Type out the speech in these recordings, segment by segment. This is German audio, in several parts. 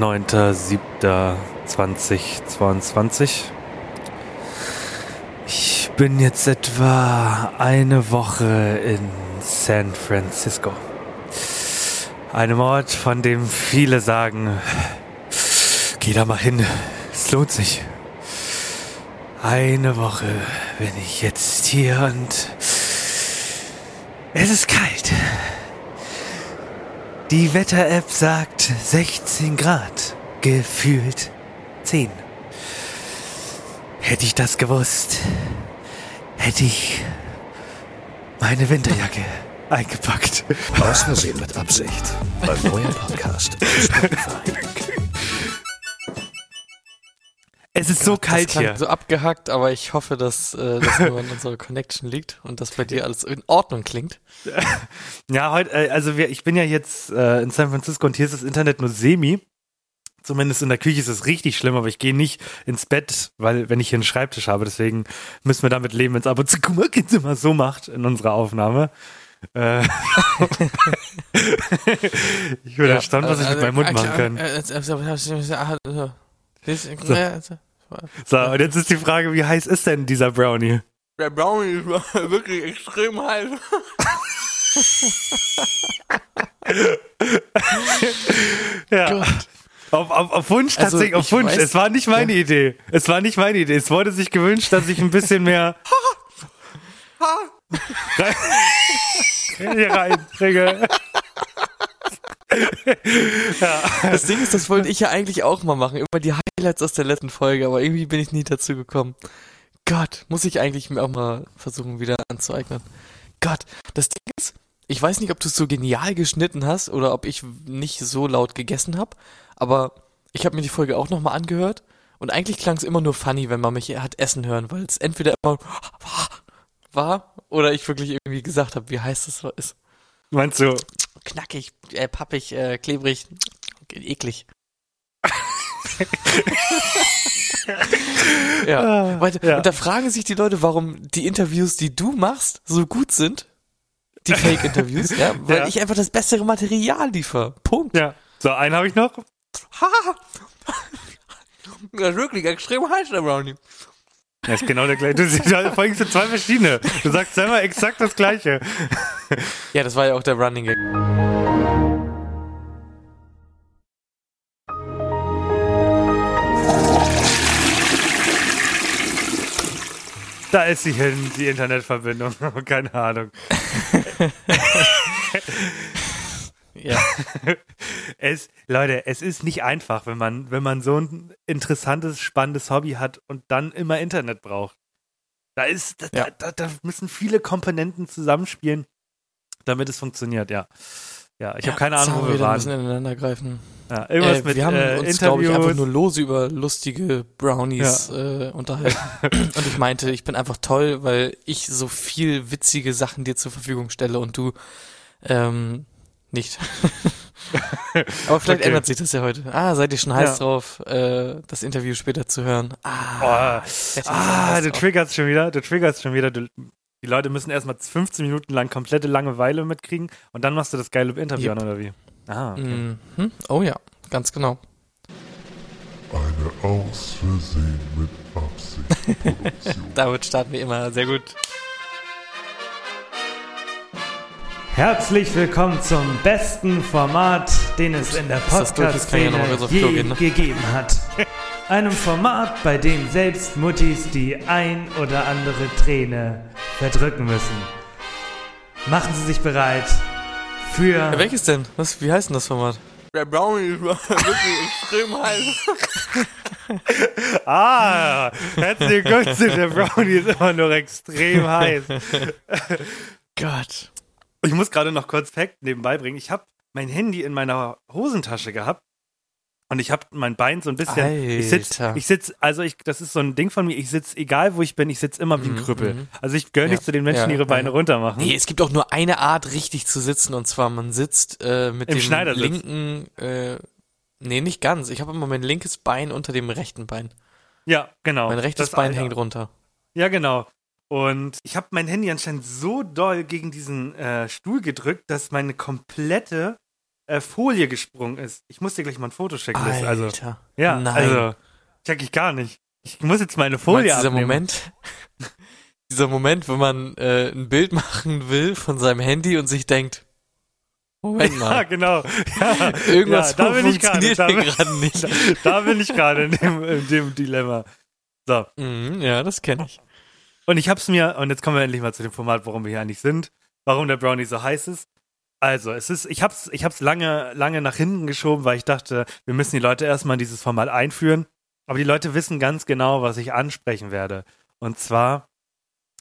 9.7.2022. Ich bin jetzt etwa eine Woche in San Francisco. Einem Ort, von dem viele sagen, geh da mal hin, es lohnt sich. Eine Woche bin ich jetzt hier und es ist kalt. Die Wetter-App sagt 16 Grad, gefühlt 10. Hätte ich das gewusst, hätte ich meine Winterjacke eingepackt. Aus mit Absicht. Beim neuen Podcast. Es ist so Das kalt hier. So abgehackt, aber ich hoffe, dass äh, das nur an unserer Connection liegt und dass bei dir alles in Ordnung klingt. Ja, heute, äh, also wir, ich bin ja jetzt äh, in San Francisco und hier ist das Internet nur semi. Zumindest in der Küche ist es richtig schlimm, aber ich gehe nicht ins Bett, weil wenn ich hier einen Schreibtisch habe, deswegen müssen wir damit leben, wenn es ab und zu guck mal, immer so macht in unserer Aufnahme. Äh, ich bin erstaunt, was ich mit meinem Mund machen kann. So, und jetzt ist die Frage, wie heiß ist denn dieser Brownie? Der Brownie ist wirklich extrem heiß. Ja. Auf, auf, auf Wunsch, Also, tatsächlich, auf Wunsch. weiß- es war nicht meine Idee. Es war nicht meine Idee. Es wurde sich gewünscht, dass ich ein bisschen mehr rein, hier reinkriege. Das Ding ist, das wollte ich ja eigentlich auch mal machen. Immer die Highlights aus der letzten Folge, aber irgendwie bin ich nie dazu gekommen. Gott, muss ich eigentlich mir auch mal versuchen, wieder anzueignen. Gott, das Ding ist, ich weiß nicht, ob du es so genial geschnitten hast oder ob ich nicht so laut gegessen habe, aber ich habe mir die Folge auch nochmal angehört und eigentlich klang es immer nur funny, wenn man mich hat essen hören, weil es entweder immer war oder ich wirklich irgendwie gesagt habe, wie heiß das ist. Meinst du, Knackig, äh, pappig, äh, klebrig, eklig. Ja. Warte, ja. Und da fragen sich die Leute, warum die Interviews, die du machst, so gut sind. Die Fake-Interviews, ja, weil Ja. ich einfach das bessere Material liefere. Punkt. ja. So, einen habe ich noch. Das ist wirklich extrem heiß, der Brownie. Das ist genau der gleiche. Du folgen so zwei verschiedene. Du sagst selber exakt das gleiche. Ja, das war ja auch der Running Gag. Da ist sie hin, die Internetverbindung. Keine Ahnung. Ja. Es, Leute, es ist nicht einfach, wenn man, wenn man so ein interessantes, spannendes Hobby hat und dann immer Internet braucht. Da ist, da, Ja. da, da müssen viele Komponenten zusammenspielen, damit es funktioniert, ja. Ja, ich habe keine Ahnung, wo wir müssen waren. ineinander greifen. Ja, irgendwas Äh, mit wir haben äh, uns, glaube ich, einfach nur lose über lustige Brownies äh, unterhalten. und ich meinte, ich bin einfach toll, weil ich so viel witzige Sachen dir zur Verfügung stelle und du ähm, nicht. Aber vielleicht Okay. ändert sich das ja heute. Ah, seid ihr schon heiß Ja. drauf, äh, das Interview später zu hören? Ah, Oh, ah du triggerst schon wieder, du triggerst schon wieder. Du, die Leute müssen erstmal 15 Minuten lang komplette Langeweile mitkriegen und dann machst du das geile Interview Yep. an, oder wie? Ah, okay. Mhm. Oh ja, ganz genau. Eine aus Versehen mit Absicht Produktion. Damit starten wir immer sehr gut. Herzlich willkommen zum besten Format, den es in der Podcast-Szene Klo je ne? gegeben hat. Einem Format, bei dem selbst Muttis die ein oder andere Träne verdrücken müssen. Machen Sie sich bereit für Ja, welches denn? Was, wie heißt denn das Format? Der Brownie ist wirklich extrem heiß. Ah, herzlichen Glückwunsch, der Brownie ist immer noch extrem heiß. Gott. Ich muss gerade noch kurz Fact nebenbei bringen. Ich habe mein Handy in meiner Hosentasche gehabt und ich habe mein Bein so ein bisschen. Ich sitz, Alter. ich sitz, also ich, das ist so ein Ding von mir. Ich sitz, egal wo ich bin, ich sitz immer wie ein Mhm, Krüppel. mhm. Also ich gönne nicht Ja, zu den Menschen, ja, die ihre Beine ja. runter machen. Nee, es gibt auch nur eine Art, richtig zu sitzen, und zwar man sitzt äh, mit Im dem linken, äh, nee, nicht ganz. Ich habe immer mein linkes Bein unter dem rechten Bein. Ja, genau. Mein rechtes Das Bein Alter. hängt runter. Ja, genau. Und ich habe mein Handy anscheinend so doll gegen diesen äh, Stuhl gedrückt, dass meine komplette äh, Folie gesprungen ist. Ich muss dir gleich mal ein Foto schicken. Also, Alter. ja, Nein. also, check ich gar nicht. Ich muss jetzt meine Folie Meinst du, dieser abnehmen. Moment, dieser Moment, wenn man äh, ein Bild machen will von seinem Handy und sich denkt, Moment Ja, mal, genau. Ja, irgendwas ja, da bin ich gerade. funktioniert Da, hier bin- gerade nicht. da bin ich gerade in dem, in dem Dilemma. So. Mhm, ja, das kenne ich. Und ich hab's mir, und jetzt kommen wir endlich mal zu dem Format, warum wir hier eigentlich sind, warum der Brownie so heiß ist. Also, es ist, ich hab's, ich hab's lange, lange nach hinten geschoben, weil ich dachte, wir müssen die Leute erstmal in dieses Format einführen. Aber die Leute wissen ganz genau, was ich ansprechen werde. Und zwar,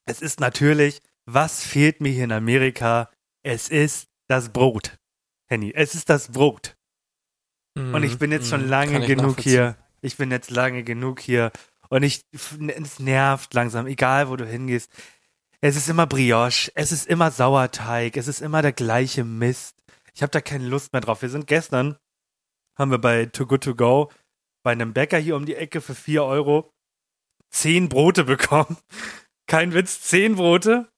es ist natürlich, was fehlt mir hier in Amerika? Es ist das Brot. Henny, es ist das Brot. Und ich bin jetzt schon Mhm, lange genug hier. Ich bin jetzt lange genug hier. Und ich, es nervt langsam, egal wo du hingehst. Es ist immer Brioche, es ist immer Sauerteig, es ist immer der gleiche Mist. Ich habe da keine Lust mehr drauf. Wir sind gestern, haben wir bei Too Good To Go bei einem Bäcker hier um die Ecke für 4 Euro zehn Brote bekommen. Kein Witz, zehn Brote.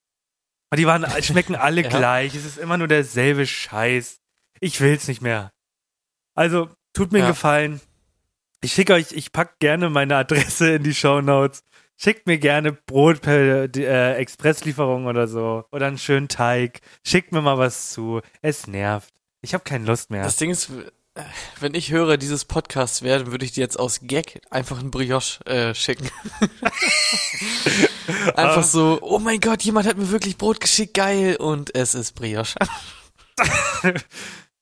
Und die waren, schmecken alle Ja. gleich. Es ist immer nur derselbe Scheiß. Ich will's nicht mehr. Also, tut mir einen Ja. Gefallen. Ich schicke euch, ich pack gerne meine Adresse in die Show Notes. Schickt mir gerne Brot per äh, Expresslieferung oder so. Oder einen schönen Teig. Schickt mir mal was zu. Es nervt. Ich habe keine Lust mehr. Das Ding ist, wenn ich höre, dieses Podcast werden, würde ich dir jetzt aus Gag einfach einen Brioche äh, schicken. einfach Ah. so, oh mein Gott, jemand hat mir wirklich Brot geschickt, geil, und es ist Brioche.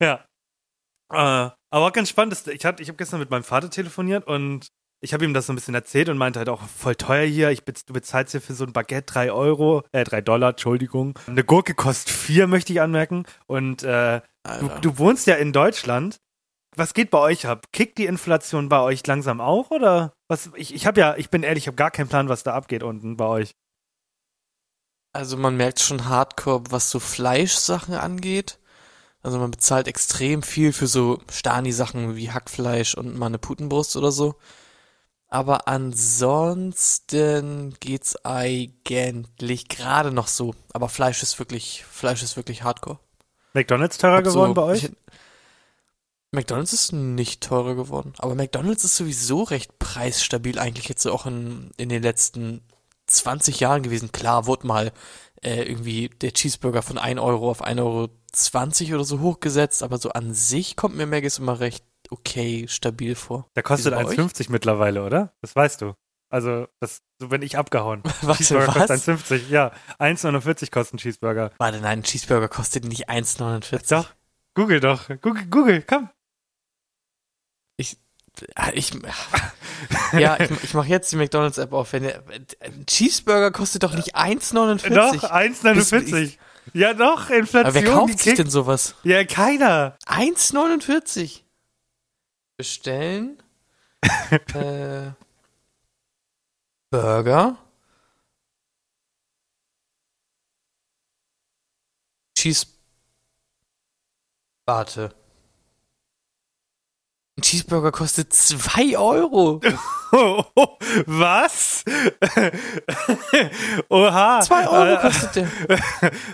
Ja. Äh, aber ganz spannend ist, ich, ich habe gestern mit meinem Vater telefoniert und ich habe ihm das so ein bisschen erzählt und meinte halt auch, voll teuer hier. Ich, du bezahlst hier für so ein Baguette drei Euro, äh, drei Dollar, Entschuldigung. Eine Gurke kostet vier, möchte ich anmerken. Und äh, du, du wohnst ja in Deutschland. Was geht bei euch ab? Kickt die Inflation bei euch langsam auch oder was? Ich, ich habe ja, ich bin ehrlich, ich habe gar keinen Plan, was da abgeht unten bei euch. Also man merkt schon Hardcore, was so Fleischsachen angeht. Also man bezahlt extrem viel für so Stani-Sachen wie Hackfleisch und mal eine Putenbrust oder so. Aber ansonsten geht's eigentlich gerade noch so. Aber Fleisch ist wirklich, Fleisch ist wirklich Hardcore. McDonalds teurer geworden so- bei euch? ich- McDonalds ist nicht teurer geworden. Aber McDonalds ist sowieso recht preisstabil eigentlich jetzt auch in, in den letzten 20 Jahren gewesen. Klar, wurde mal äh, irgendwie der Cheeseburger von 1 Euro auf 1,20 Euro oder so hochgesetzt, aber so an sich kommt mir Maggis immer recht okay stabil vor. Der kostet Wie ist bei euch? 1,50 mittlerweile, oder? Das weißt du. Also, das, so bin ich abgehauen. Warte, Cheeseburger was? kostet 1,50. Ja, 1,49 kostet ein Cheeseburger. Warte, nein, ein Cheeseburger kostet nicht 1,49. Doch. Google doch. Google, Google, komm. Ah, Ich, ja, ich, ich mache jetzt die McDonalds-App auf. Wenn ein Cheeseburger kostet doch nicht 1,49. Doch, 1,49. Ja, doch, Inflation. Aber wer kauft sich denn sowas? Ja, keiner. 1,49. Bestellen. äh, Burger. Cheese. Warte. Ein Cheeseburger kostet 2 Euro. Was? Oha. 2 Euro Äh, kostet der.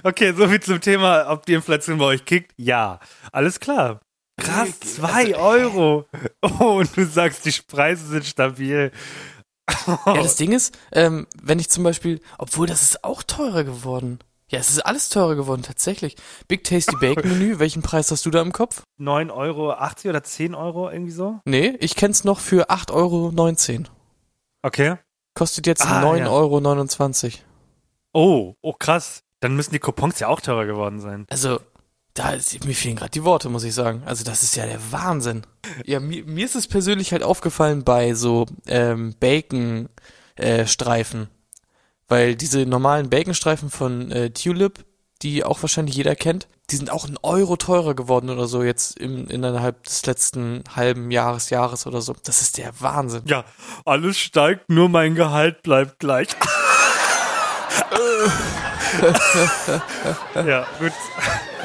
Okay, soviel zum Thema, ob die Inflation bei euch kickt. Ja, alles klar. Krass, zwei also? Euro. Oh, und du sagst, die Preise sind stabil. Ja, das Ding ist, ähm, wenn ich zum Beispiel, obwohl das ist auch teurer geworden. Ja, es ist alles teurer geworden, tatsächlich. Big Tasty Bacon Menü, welchen Preis hast du da im Kopf? 9 Euro 80 oder 10 Euro irgendwie so? Nee, ich kenn's noch für 8,19 Euro. Okay. Kostet jetzt Ah, 9,29 Euro. Oh, oh krass. Dann müssen die Coupons ja auch teurer geworden sein. Also, da ist, mir fehlen gerade die Worte, muss ich sagen. Also, das ist ja der Wahnsinn. Ja, mir, mir ist es persönlich halt aufgefallen bei so ähm, Bacon-Streifen. Weil diese normalen Baconstreifen von äh, Tulip, die auch wahrscheinlich jeder kennt, die sind auch ein Euro teurer geworden oder so jetzt im, innerhalb des letzten halben Jahres, Jahres oder so. Das ist der Wahnsinn. Ja, alles steigt, nur mein Gehalt bleibt gleich. ja, gut.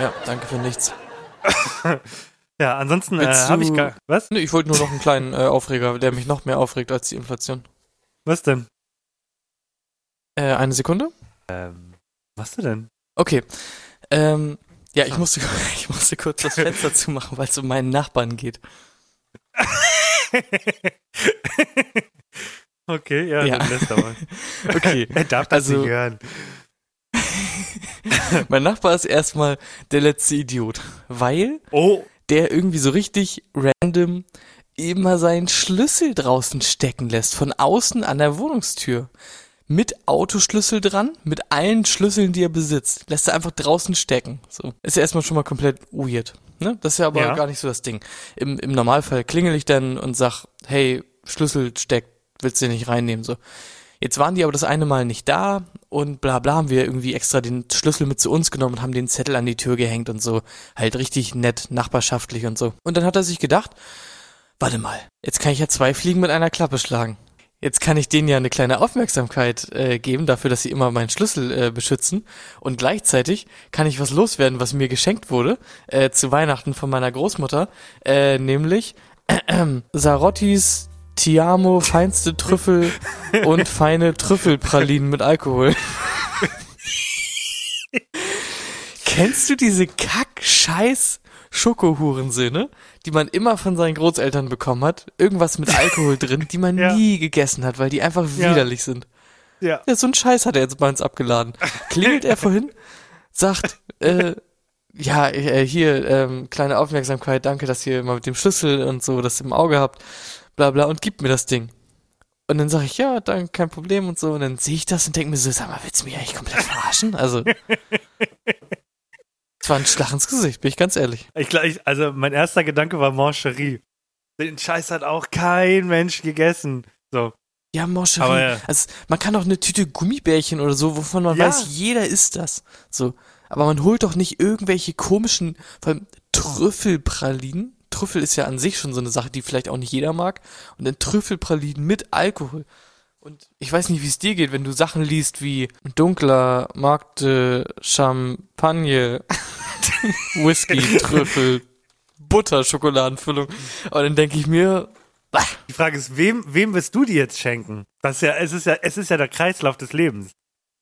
Ja, danke für nichts. Ja, ansonsten äh, habe ich gar. Was? Nee, ich wollte nur noch einen kleinen äh, Aufreger, der mich noch mehr aufregt als die Inflation. Was denn? Äh, eine Sekunde. Ähm, was du denn? Okay. Ähm, Ja, ich musste, ich musste kurz das Fenster zumachen, weil es um meinen Nachbarn geht. Okay, ja, Ja. dann lässt er mal. Okay. Er darf das Also- nicht hören. mein Nachbar ist erstmal der letzte Idiot, weil Oh, der irgendwie so richtig random immer seinen Schlüssel draußen stecken lässt, von außen an der Wohnungstür. Mit Autoschlüssel dran, mit allen Schlüsseln, die er besitzt. Lässt er einfach draußen stecken. So. Ist ja erstmal schon mal komplett weird. Ne? Das ist ja aber Ja. gar nicht so das Ding. Im, Im Normalfall klingel ich dann und sag, hey, Schlüssel steckt, willst du nicht reinnehmen? So. Jetzt waren die aber das eine Mal nicht da und bla bla haben wir irgendwie extra den Schlüssel mit zu uns genommen und haben den Zettel an die Tür gehängt und so. Halt richtig nett, nachbarschaftlich und so. Und dann hat er sich gedacht, warte mal, jetzt kann ich ja zwei Fliegen mit einer Klappe schlagen. Jetzt kann ich denen ja eine kleine Aufmerksamkeit äh, geben dafür, dass sie immer meinen Schlüssel äh, beschützen. Und gleichzeitig kann ich was loswerden, was mir geschenkt wurde äh, zu Weihnachten von meiner Großmutter, äh, nämlich Sarottis Tiamo feinste Trüffel und feine Trüffelpralinen mit Alkohol. Kennst du diese Kack-Scheiß Schokohurensöhne, die man immer von seinen Großeltern bekommen hat? Irgendwas mit Alkohol drin, die man Ja. nie gegessen hat, weil die einfach Ja. widerlich sind. ja. Ja, so ein Scheiß hat er jetzt bei uns abgeladen. Klingelt er vorhin, sagt, äh, ja, äh, hier, ähm, kleine Aufmerksamkeit, danke, dass ihr mal mit dem Schlüssel und so das im Auge habt, bla bla, und gibt mir das Ding. Und dann sage ich, ja, dann kein Problem und so, und dann sehe ich das und denke mir so, sag mal, willst du mich eigentlich komplett verarschen? Also, es war ein Schlag ins Gesicht, bin ich ganz ehrlich. Ich, also mein erster Gedanke war Mancherie. Den Scheiß hat auch kein Mensch gegessen. So. Ja, Moscherie. Aber ja. Also, man kann doch eine Tüte Gummibärchen oder so, wovon man Ja. weiß, jeder isst das. So. Aber man holt doch nicht irgendwelche komischen, vor allem Trüffelpralinen. Trüffel ist ja an sich schon so eine Sache, die vielleicht auch nicht jeder mag. Und dann Trüffelpralinen mit Alkohol. Und ich weiß nicht, wie es dir geht, wenn du Sachen liest wie dunkler Markte Champagne, Whisky, Trüffel, Butter, Schokoladenfüllung. Aber dann denke ich mir, bah, Die Frage ist, wem, wem wirst du die jetzt schenken? Das ist ja, es ist ja, es ist ja der Kreislauf des Lebens.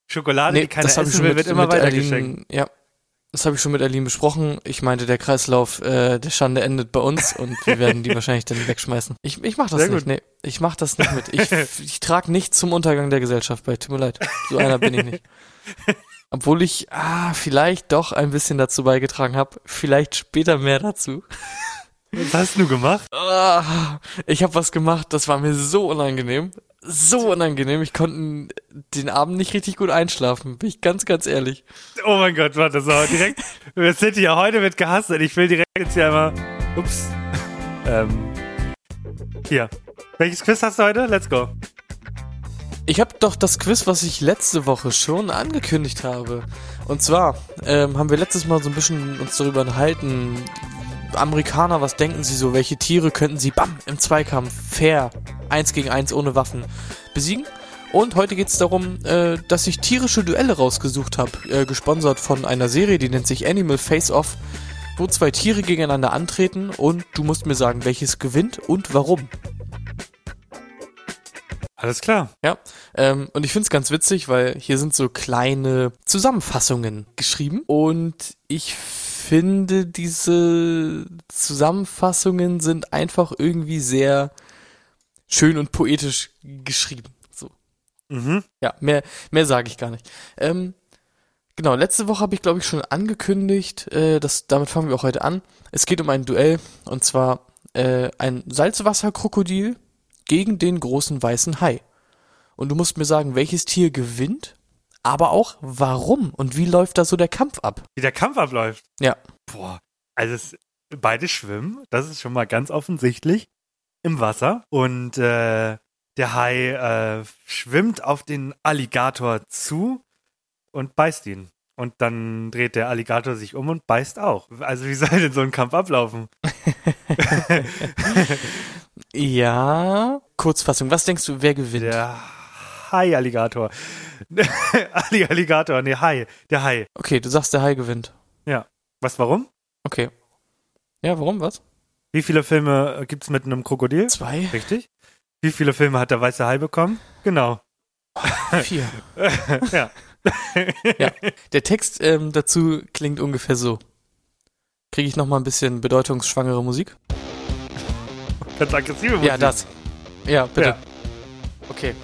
Schokolade, die keiner essen will, wird immer weiter Aline, geschenkt. Ja, das habe ich schon mit Aline besprochen. Ich meinte, der Kreislauf äh, der Schande endet bei uns und wir werden die wahrscheinlich dann wegschmeißen. Ich, ich mach das Sehr nicht, gut. nee. Ich mach das nicht mit. Ich, ich trage nicht zum Untergang der Gesellschaft bei. Tut mir leid. So einer bin ich nicht. Obwohl ich ah, vielleicht doch ein bisschen dazu beigetragen habe. Vielleicht später mehr dazu. Was hast du gemacht? Ah, ich habe was gemacht, das war mir so unangenehm. So unangenehm. Ich konnte den Abend nicht richtig gut einschlafen. Bin ich ganz, ganz ehrlich. Oh mein Gott, warte, so, direkt, wir sind hier, heute wird gehasselt. Ich will direkt jetzt hier einmal, ups, ähm, hier. Welches Quiz hast du heute? Let's go. Ich habe doch das Quiz, was ich letzte Woche schon angekündigt habe. Und zwar ähm, haben wir letztes Mal so ein bisschen uns darüber unterhalten. Amerikaner, was denken sie so? Welche Tiere könnten sie bam im Zweikampf fair eins gegen eins ohne Waffen besiegen? Und heute geht es darum, äh, dass ich tierische Duelle rausgesucht habe, äh, gesponsert von einer Serie, die nennt sich Animal Face Off, wo zwei Tiere gegeneinander antreten und du musst mir sagen, welches gewinnt und warum. Alles klar. Ja, ähm, und ich find's ganz witzig, weil hier sind so kleine Zusammenfassungen geschrieben und ich finde, diese Zusammenfassungen sind einfach irgendwie sehr schön und poetisch geschrieben. So. Mhm. Ja, mehr, mehr sage ich gar nicht. Ähm, genau, letzte Woche habe ich, glaube ich, schon angekündigt, äh, das, damit fangen wir auch heute an. Es geht um ein Duell, und zwar äh, ein Salzwasserkrokodil gegen den großen weißen Hai. Und du musst mir sagen, welches Tier gewinnt, aber auch warum und wie läuft da so der Kampf ab? Wie der Kampf abläuft. Ja. Boah. Also es, beide schwimmen, das ist schon mal ganz offensichtlich, im Wasser. Und äh, der Hai äh, schwimmt auf den Alligator zu und beißt ihn. Und dann dreht der Alligator sich um und beißt auch. Also wie soll denn so ein Kampf ablaufen? Ja, Kurzfassung, was denkst du, wer gewinnt? Der Hai-Alligator. Ali Alligator, nee, Hai. Der Hai. Okay, du sagst, der Hai gewinnt. Was, warum? Okay. Ja, warum, was? Wie viele Filme gibt's mit einem Krokodil? Zwei? Richtig. Wie viele Filme hat der weiße Hai bekommen? Genau. Vier. ja. Ja, der Text ähm, dazu klingt ungefähr so. Kriege ich noch mal ein bisschen bedeutungsschwangere Musik? Ganz aggressive Musik. Ja, das. Ja, bitte. Ja. Okay.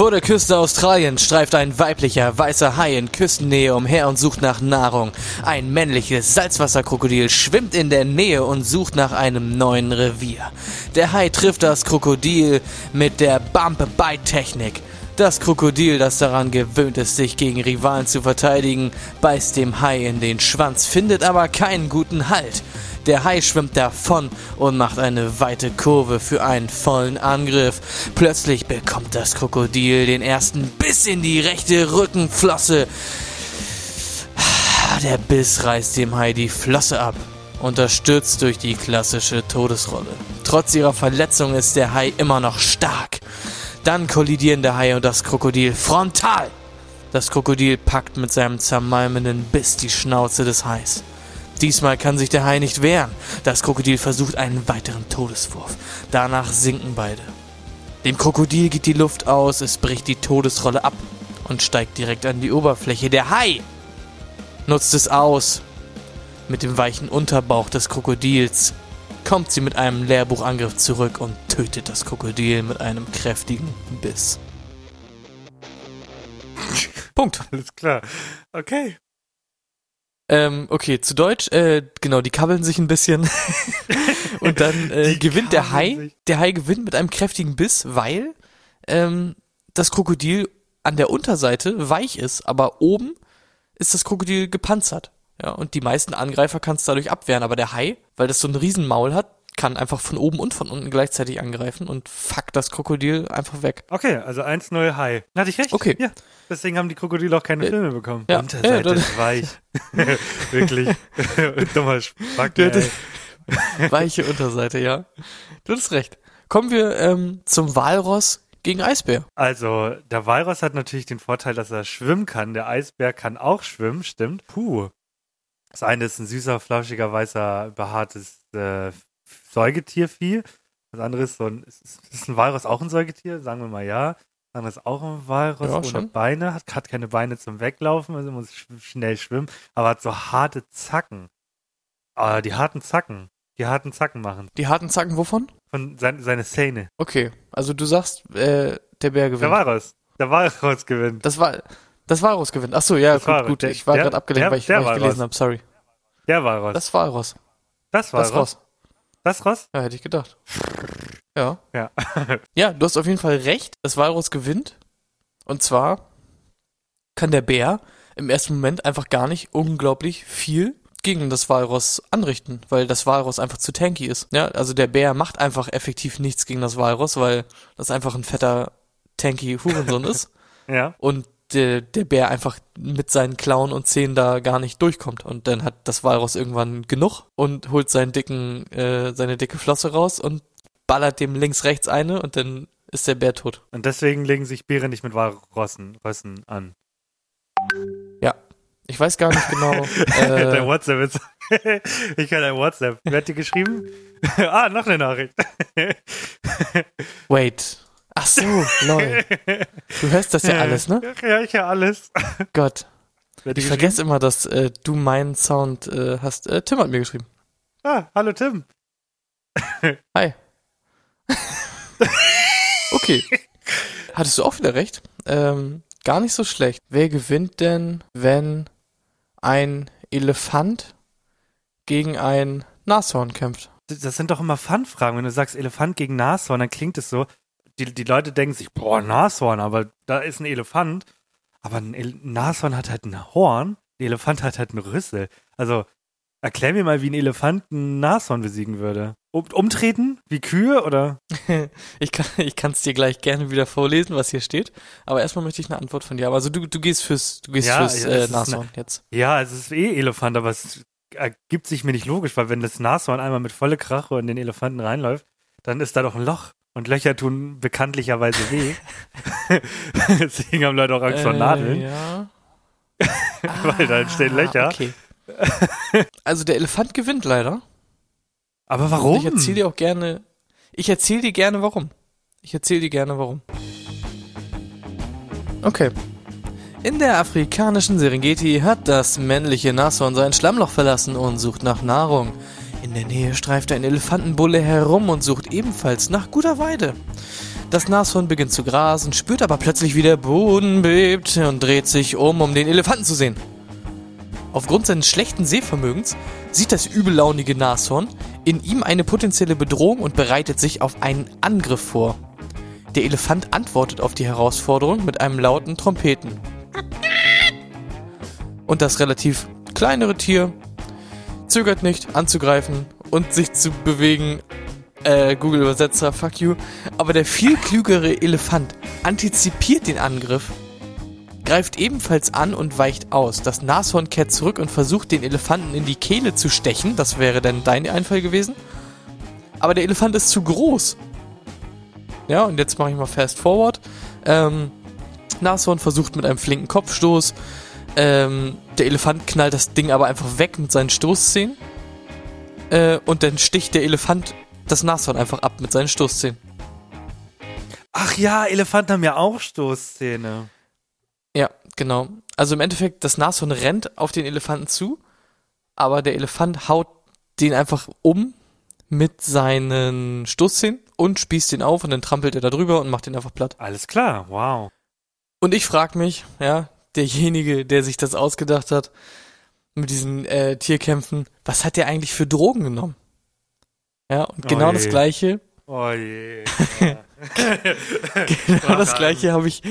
Vor der Küste Australiens streift ein weiblicher weißer Hai in Küstennähe umher und sucht nach Nahrung. Ein männliches Salzwasserkrokodil schwimmt in der Nähe und sucht nach einem neuen Revier. Der Hai trifft das Krokodil mit der Bump-Bite-Technik. Das Krokodil, das daran gewöhnt ist, sich gegen Rivalen zu verteidigen, beißt dem Hai in den Schwanz, findet aber keinen guten Halt. Der Hai schwimmt davon und macht eine weite Kurve für einen vollen Angriff. Plötzlich bekommt das Krokodil den ersten Biss in die rechte Rückenflosse. Der Biss reißt dem Hai die Flosse ab. Unterstützt durch die klassische Todesrolle. Trotz ihrer Verletzung ist der Hai immer noch stark. Dann kollidieren der Hai und das Krokodil frontal. Das Krokodil packt mit seinem zermalmenden Biss die Schnauze des Hais. Diesmal kann sich der Hai nicht wehren. Das Krokodil versucht einen weiteren Todeswurf. Danach sinken beide. Dem Krokodil geht die Luft aus, es bricht die Todesrolle ab und steigt direkt an die Oberfläche. Der Hai nutzt es aus. Mit dem weichen Unterbauch des Krokodils kommt sie mit einem Lehrbuchangriff zurück und tötet das Krokodil mit einem kräftigen Biss. Punkt. Alles klar. Okay. Ähm, okay, zu Deutsch, äh, genau, die kabbeln sich ein bisschen. und dann äh, gewinnt der Hai. sich. Der Hai gewinnt mit einem kräftigen Biss, weil ähm, das Krokodil an der Unterseite weich ist, aber oben ist das Krokodil gepanzert. Ja, und die meisten Angreifer kann es dadurch abwehren, aber der Hai, weil das so ein Riesenmaul hat, kann einfach von oben und von unten gleichzeitig angreifen und fuckt das Krokodil einfach weg. Okay, also 1-0 High. Hatte ich recht? Okay. Ja. Deswegen haben die Krokodile auch keine Äh, Filme bekommen. ja. Unterseite Ja, ist weich. Wirklich. Dummer Spack. Weiche Unterseite, ja. Du hast recht. Kommen wir ähm, zum Walross gegen Eisbär. Also, der Walross hat natürlich den Vorteil, dass er schwimmen kann. Der Eisbär kann auch schwimmen, stimmt. Puh. Das eine ist ein süßer, flauschiger, weißer, behaartes äh, Säugetiervieh. Das andere ist so ein, ist, ist ein Walross auch ein Säugetier? Sagen wir mal ja. Das andere ist auch ein Walross Ja, ohne schon. Beine, hat, hat keine Beine zum Weglaufen, also muss sch schnell schwimmen, aber hat so harte Zacken. Ah, die harten Zacken. Die harten Zacken machen. Die harten Zacken wovon? Von sein, seine Zähne. Okay, also du sagst, äh, der Bär Der gewinnt. Walross. Der Walross gewinnt. das war das Walross gewinnt. Ach so, ja, Das gut, Walross. gut. Der- Ich war der- gerade abgelenkt, der- weil ich, der weil ich Walross. gelesen habe. Sorry. Der Walross. Das Walross. Das Das Walross. Das Ross? Ja, hätte ich gedacht. Ja. Ja. Ja, du hast auf jeden Fall recht. Das Walross gewinnt. Und zwar kann der Bär im ersten Moment einfach gar nicht unglaublich viel gegen das Walross anrichten, weil das Walross einfach zu tanky ist. Ja, also der Bär macht einfach effektiv nichts gegen das Walross, weil das einfach ein fetter, tanky Hurensohn ist Ja. und der, der Bär einfach mit seinen Klauen und Zähnen da gar nicht durchkommt. Und dann hat das Walross irgendwann genug und holt seinen dicken, äh, seine dicke Flosse raus und ballert dem links rechts eine und dann ist der Bär tot. Und deswegen legen sich Bären nicht mit Walrossen an. Ich weiß gar nicht genau. Dein äh, WhatsApp ist. ich kann dein WhatsApp. Wer hat dir geschrieben? ah, noch eine Nachricht. wait. Ach so, lol. Du hörst das ja alles, ne? Ja, ich höre alles. Gott. Ich vergesse immer, dass äh, du meinen Sound äh, hast. Äh, Tim hat mir geschrieben. Ah, hallo Tim. Hi. okay. Hattest du auch wieder recht? Ähm, gar nicht so schlecht. Wer gewinnt denn, wenn ein Elefant gegen ein Nashorn kämpft? Das sind doch immer Fun-Fragen. Wenn du sagst Elefant gegen Nashorn, dann klingt es so. Die, die Leute denken sich, boah, Nashorn, aber da ist ein Elefant. Aber ein El Nashorn hat halt ein Horn, ein Elefant hat halt einen Rüssel. Also, erklär mir mal, wie ein Elefant ein Nashorn besiegen würde. Um, umtreten? Wie Kühe oder? Ich kann ich kann's dir gleich gerne wieder vorlesen, was hier steht. Aber erstmal möchte ich eine Antwort von dir. Aber also du, du gehst fürs, du gehst Ja, fürs äh, es Nashorn jetzt. Ja, es ist eh Elefant, aber es ergibt sich mir nicht logisch, weil wenn das Nashorn einmal mit volle Krache in den Elefanten reinläuft, dann ist da doch ein Loch. Und Löcher tun bekanntlicherweise weh. Deswegen haben Leute auch Angst vor Äh, Nadeln, Ja. weil da entstehen Ah, Löcher. Okay. Also der Elefant gewinnt leider. Aber warum? Ich erzähle dir auch gerne. Ich erzähle dir gerne warum. Ich erzähle dir gerne warum. Okay. In der afrikanischen Serengeti hat das männliche Nashorn sein Schlammloch verlassen und sucht nach Nahrung. In der Nähe streift ein Elefantenbulle herum und sucht ebenfalls nach guter Weide. Das Nashorn beginnt zu grasen, spürt aber plötzlich wie der Boden bebt und dreht sich um, um den Elefanten zu sehen. Aufgrund seines schlechten Sehvermögens sieht das übellaunige Nashorn in ihm eine potenzielle Bedrohung und bereitet sich auf einen Angriff vor. Der Elefant antwortet auf die Herausforderung mit einem lauten Trompeten. Und das relativ kleinere Tier zögert nicht anzugreifen und sich zu bewegen. Äh, Google Übersetzer, fuck you. Aber der viel klügere Elefant antizipiert den Angriff, greift ebenfalls an und weicht aus. Das Nashorn kehrt zurück und versucht den Elefanten in die Kehle zu stechen. Das wäre dann dein Einfall gewesen. Aber der Elefant ist zu groß. Ja, und jetzt mache ich mal fast forward. Ähm, Nashorn versucht mit einem flinken Kopfstoß. Ähm, der Elefant knallt das Ding aber einfach weg mit seinen Stoßzähnen. Äh, und dann sticht der Elefant das Nashorn einfach ab mit seinen Stoßzähnen. Ach ja, Elefanten haben ja auch Stoßzähne. Ja, genau. Also im Endeffekt, das Nashorn rennt auf den Elefanten zu, aber der Elefant haut den einfach um mit seinen Stoßzähnen und spießt ihn auf und dann trampelt er da drüber und macht ihn einfach platt. Alles klar, wow. Und ich frag mich, ja, derjenige, der sich das ausgedacht hat, mit diesen äh, Tierkämpfen, was hat der eigentlich für Drogen genommen? Ja, und genau Oh das gleiche, Oh je. genau das gleiche habe ich,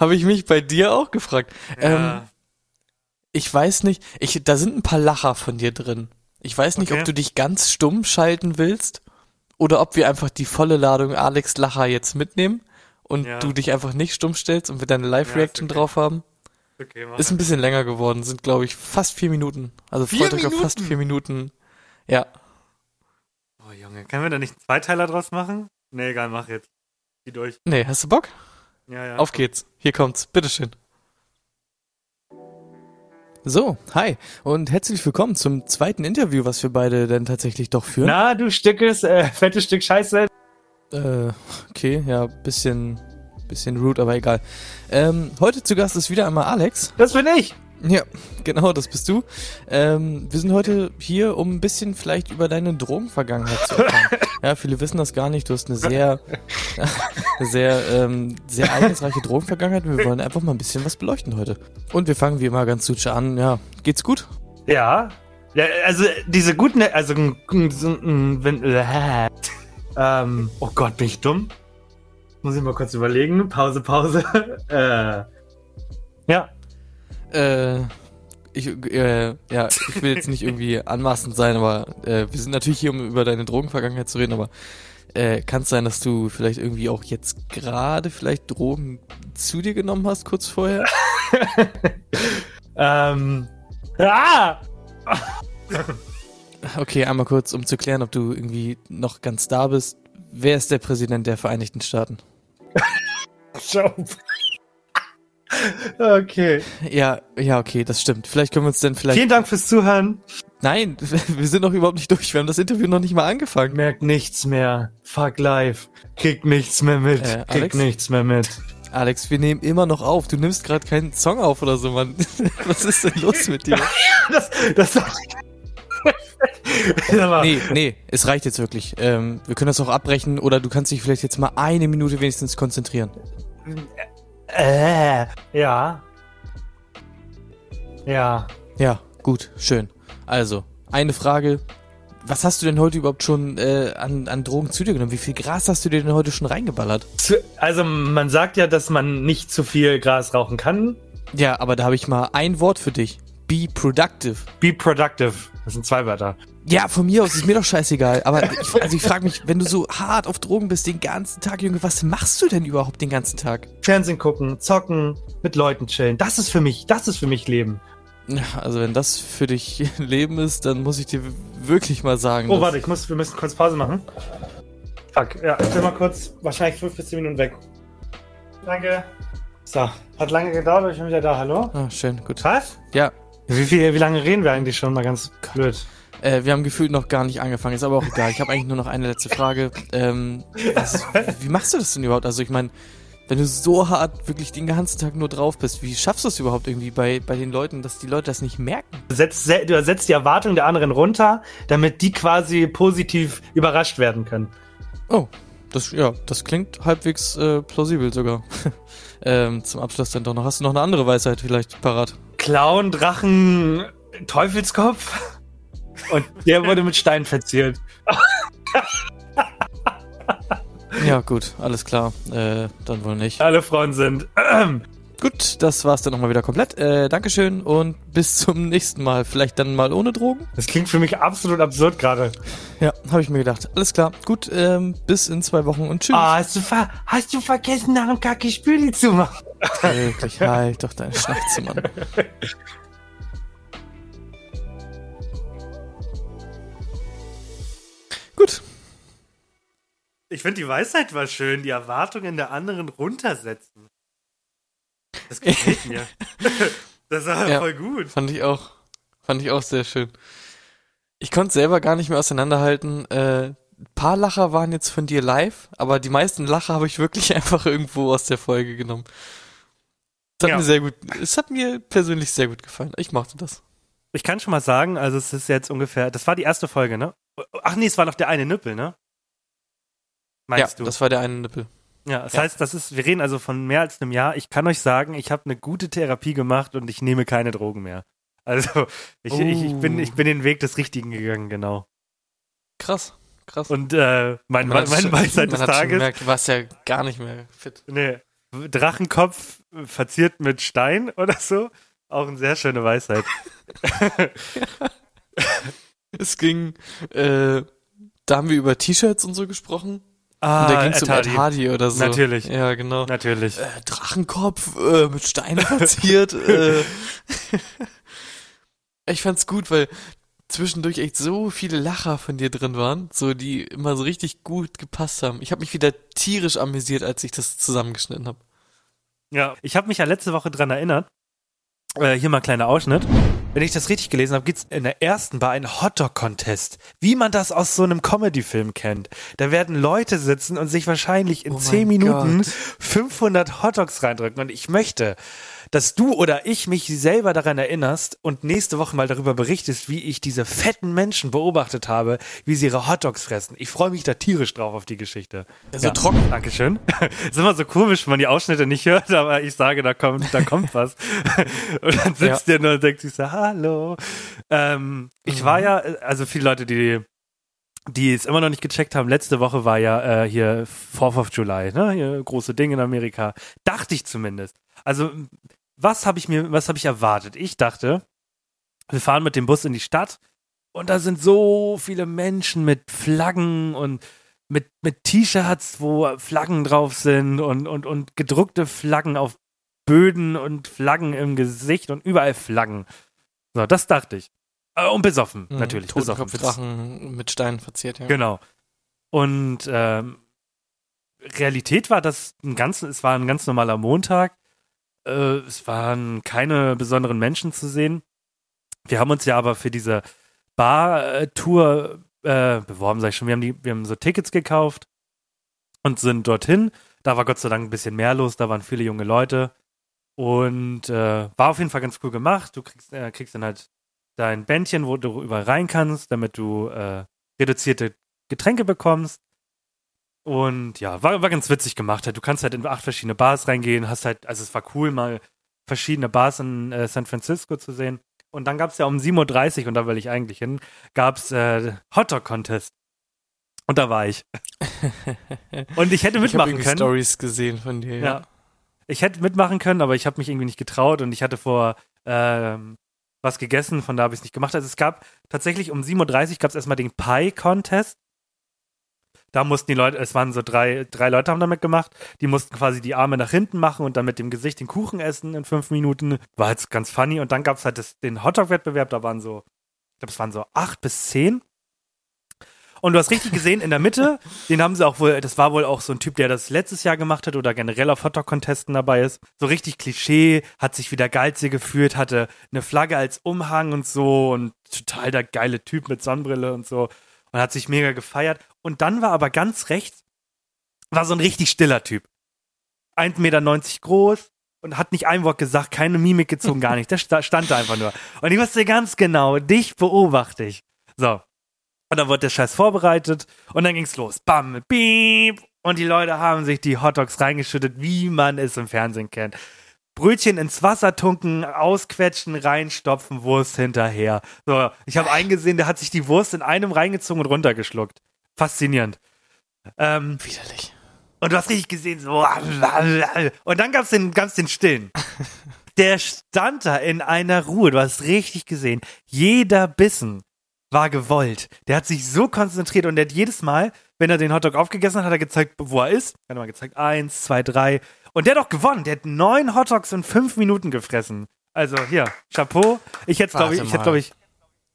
habe ich mich bei dir auch gefragt. Ähm, Ja. ich weiß nicht, ich, da sind ein paar Lacher von dir drin. Ich weiß nicht, Okay. ob du dich ganz stumm schalten willst oder ob wir einfach die volle Ladung Alex Lacher jetzt mitnehmen und Ja. du dich einfach nicht stumm stellst und wir deine Live-Reaction okay. drauf haben. Okay, Ist ein bisschen länger geworden, sind glaube ich fast vier Minuten. Also Vier freut euch auf fast Minuten? vier Minuten. Ja, Oh Junge, können wir da nicht einen Zweiteiler draus machen? Nee, egal, mach jetzt. Zieh durch. nee, hast du Bock? Ja, ja. Auf geht's. Hier kommt's. Bitteschön. So, hi und herzlich willkommen zum zweiten Interview, was wir beide dann tatsächlich doch führen. Na, du Stückes, äh, fettes Stück Scheiße. Äh, okay, ja, bisschen, bisschen rude, aber egal. Ähm, heute zu Gast ist wieder einmal Alex. Das bin ich. Ja, genau, das bist du. Ähm, wir sind heute hier, um ein bisschen vielleicht über deine Drogenvergangenheit zu erfahren. ja, viele wissen das gar nicht. Du hast eine sehr, sehr, ähm, sehr ereignisreiche Drogenvergangenheit. Wir wollen einfach mal ein bisschen was beleuchten heute. Und wir fangen wie immer ganz suche an. Ja, geht's gut? Ja. ja also diese guten, also so, wenn, äh, ähm, oh Gott, bin ich dumm? Muss ich mal kurz überlegen. Pause, Pause. äh, ja. Äh, ich, äh, ja, ich will jetzt nicht irgendwie anmaßend sein, aber äh, wir sind natürlich hier, um über deine Drogenvergangenheit zu reden, aber äh, kann es sein, dass du vielleicht irgendwie auch jetzt gerade vielleicht Drogen zu dir genommen hast, kurz vorher? Ähm, ah! Okay, einmal kurz, um zu klären, ob du irgendwie noch ganz da bist. Wer ist der Präsident der Vereinigten Staaten? Okay. Ja, ja, okay, das stimmt. Vielleicht können wir uns dann vielleicht. Vielen Dank fürs Zuhören. Nein, wir sind noch überhaupt nicht durch. Wir haben das Interview noch nicht mal angefangen. Merkt nichts mehr. Fuck live. Kriegt nichts mehr mit. Äh, Kriegt Alex? nichts mehr mit. Alex, wir nehmen immer noch auf. Du nimmst gerade keinen Song auf oder so, Mann. Was ist denn los mit dir? Das, das, Nee, nee, es reicht jetzt wirklich. Ähm, wir können das auch abbrechen oder du kannst dich vielleicht jetzt mal eine Minute wenigstens konzentrieren. Äh, ja. Ja. Ja, gut, schön. Also, eine Frage. Was hast du denn heute überhaupt schon äh, an, an Drogen zu dir genommen? Wie viel Gras hast du dir denn heute schon reingeballert? Also man sagt ja, dass man nicht zu viel Gras rauchen kann. Ja, aber da habe ich mal ein Wort für dich. Be productive. Be productive. Das sind zwei Wörter. Ja, von mir aus ist mir doch scheißegal. Aber ich, also ich frage mich, wenn du so hart auf Drogen bist den ganzen Tag, Junge, was machst du denn überhaupt den ganzen Tag? Fernsehen gucken, zocken, mit Leuten chillen. Das ist für mich, das ist für mich Leben. Also wenn das für dich Leben ist, dann muss ich dir wirklich mal sagen. Oh, warte, ich muss, wir müssen kurz Pause machen. Fuck, ja, ich bin mal kurz, wahrscheinlich fünf bis zehn Minuten weg. Danke. So, hat lange gedauert, aber ich bin wieder da. Hallo? Ah, schön, gut. Was? Ja, Wie, viel, wie lange reden wir eigentlich schon? Mal ganz blöd. äh, wir haben gefühlt noch gar nicht angefangen, ist aber auch egal. Ich habe eigentlich nur noch eine letzte Frage. Ähm, was, wie machst du das denn überhaupt? Also ich meine, Wenn du so hart wirklich den ganzen Tag nur drauf bist, wie schaffst du es überhaupt irgendwie bei, bei den Leuten, dass die Leute das nicht merken? Du setzt, se- du setzt die Erwartung der anderen runter, damit die quasi positiv überrascht werden können. Oh, das, ja, das klingt halbwegs äh, plausibel sogar. ähm, zum Abschluss dann doch noch. Hast du noch eine andere Weisheit vielleicht parat? Clown, Drachen, Teufelskopf. Und der wurde mit Stein verziert. Ja, gut, alles klar. Äh, dann wohl nicht. Alle Frauen sind. Gut, das war's dann nochmal wieder komplett. Äh, Dankeschön und bis zum nächsten Mal. Vielleicht dann mal ohne Drogen? das klingt für mich absolut absurd gerade. Ja, habe ich mir gedacht. Alles klar. Gut, ähm, bis in zwei Wochen und tschüss. Ah, hast du, ver hast du vergessen, nach dem Kacke Spüli zu machen? Wirklich, halt doch deine Schnauze, Mann. Gut, Ich finde, die Weisheit war schön, die Erwartungen der anderen runtersetzen. Das gefällt mir. Das war Ja. voll gut. fand ich auch. Fand ich auch sehr schön. Ich konnte selber gar nicht mehr auseinanderhalten. Äh, ein paar Lacher waren jetzt von dir live, aber die meisten Lacher habe ich wirklich einfach irgendwo aus der Folge genommen. Das hat Ja. mir sehr gut, es hat mir persönlich sehr gut gefallen. Ich mochte das. Ich kann schon mal sagen, also es ist jetzt ungefähr, das war die erste Folge, ne? Ach nee, es war noch der eine Nippel, ne? Meinst ja, du? das war der eine Nippel. Ja, das ja. heißt, das ist, wir reden also von mehr als einem Jahr. Ich kann euch sagen, ich habe eine gute Therapie gemacht und ich nehme keine Drogen mehr. Also, ich, ich, ich, bin, ich bin den Weg des Richtigen gegangen, genau. Krass, krass. Und äh, mein, Man mein, mein Weisheit des Tages, gemerkt, du warst ja gar nicht mehr fit. nee, Drachenkopf verziert mit Stein oder so. Auch eine sehr schöne Weisheit. Es ging, äh, da haben wir über T-Shirts und so gesprochen. Ah, und da ging es um Ed. Hardy oder so. Natürlich. Ja, genau. Natürlich. Äh, Drachenkopf äh, mit Steinen verziert. äh. Ich fand's gut, weil zwischendurch echt so viele Lacher von dir drin waren, so die immer so richtig gut gepasst haben. Ich habe mich wieder tierisch amüsiert, als ich das zusammengeschnitten habe. Ja, ich habe mich ja letzte Woche dran erinnert. Äh, hier mal ein kleiner Ausschnitt. Wenn ich das richtig gelesen habe, gibt's in der ersten Bar einen Hotdog-Contest. Wie man das aus so einem Comedy-Film kennt. Da werden Leute sitzen und sich wahrscheinlich in Oh 10 mein Minuten Gott. 500 Hotdogs reindrücken. Und ich möchte, dass du oder ich mich selber daran erinnerst und nächste Woche mal darüber berichtest, wie ich diese fetten Menschen beobachtet habe, wie sie ihre Hotdogs fressen. Ich freue mich da tierisch drauf auf die Geschichte. so trocken. Dankeschön. ist immer so komisch, wenn man die Ausschnitte nicht hört, aber ich sage, da kommt, da kommt was. und dann sitzt der nur und denkt sich so, hallo. Ähm, ich war ja, also viele Leute, die die es immer noch nicht gecheckt haben, letzte Woche war ja äh, hier 4th of July, ne? Hier große Ding in Amerika. Dachte ich zumindest. Also, was habe ich mir, was habe ich erwartet? Ich dachte, wir fahren mit dem Bus in die Stadt und da sind so viele Menschen mit Flaggen und mit, mit T-Shirts, wo Flaggen drauf sind und, und, und gedruckte Flaggen auf Böden und Flaggen im Gesicht und überall Flaggen. So, das dachte ich. Äh, und besoffen, Mhm, natürlich. Besoffen. Totenkopfdrachen mit Steinen verziert, ja. Genau. Und ähm, Realität war das ein ganz, es war ein ganz normaler Montag. Äh, es waren keine besonderen Menschen zu sehen. Wir haben uns ja aber für diese Bar-Tour äh, beworben, sag ich schon. Wir haben, die, wir haben so Tickets gekauft und sind dorthin. Da war Gott sei Dank ein bisschen mehr los, da waren viele junge Leute. Und äh, war auf jeden Fall ganz cool gemacht. Du kriegst, äh, kriegst dann halt dein Bändchen, wo du überall rein kannst, damit du äh, reduzierte Getränke bekommst. Und ja, war, war ganz witzig gemacht. Halt. Du kannst halt in acht verschiedene Bars reingehen, hast halt, also es war cool, mal verschiedene Bars in äh, San Francisco zu sehen. Und dann gab es ja um 7.30 Uhr, und da will ich eigentlich hin, gab es äh, Hotdog-Contest. Und da war ich. und ich hätte Ich habe mitmachen irgendwie können. Stories gesehen von dir, ja. Ja. Ich hätte mitmachen können, aber ich habe mich irgendwie nicht getraut und ich hatte vor ähm, was gegessen, von da habe ich es nicht gemacht. Also es gab tatsächlich um 7.30 Uhr gab es erstmal den Pie-Contest. Da mussten die Leute, es waren so drei, drei Leute haben damit gemacht, die mussten quasi die Arme nach hinten machen und dann mit dem Gesicht den Kuchen essen in fünf Minuten. War jetzt ganz funny. Und dann gab es halt das, den Hotdog-Wettbewerb, da waren so, ich glaube, es waren so acht bis zehn. Und du hast richtig gesehen, in der Mitte, den haben sie auch wohl, das war wohl auch so ein Typ, der das letztes Jahr gemacht hat oder generell auf Hotdog-Contesten dabei ist. So richtig Klischee, hat sich wieder geizig gefühlt, hatte eine Flagge als Umhang und so und total der geile Typ mit Sonnenbrille und so und hat sich mega gefeiert. Und dann war aber ganz rechts, war so ein richtig stiller Typ. 1,90 Meter groß und hat nicht ein Wort gesagt, keine Mimik gezogen, gar nicht. Der sta- stand da einfach nur. Und ich wusste ganz genau, dich beobachte ich. So. Und dann wurde der Scheiß vorbereitet und dann ging's los. Bam, piep. Und die Leute haben sich die Hotdogs reingeschüttet, wie man es im Fernsehen kennt. Brötchen ins Wasser tunken, ausquetschen, reinstopfen, Wurst hinterher. So, ich habe eingesehen, der hat sich die Wurst in einem reingezogen und runtergeschluckt. Faszinierend. Ähm, Widerlich. und du hast richtig gesehen, so. Und dann gab's den, gab's den Stillen. Der stand da in einer Ruhe. Du hast richtig gesehen. Jeder Bissen war gewollt. Der hat sich so konzentriert und der hat jedes Mal, wenn er den Hotdog aufgegessen hat, hat er gezeigt, wo er ist. Hat er mal gezeigt, eins, zwei, drei. Und der hat doch gewonnen. Der hat neun Hotdogs in fünf Minuten gefressen. Also hier, Chapeau. Ich hätte, glaube ich, ich hätte, glaube ich,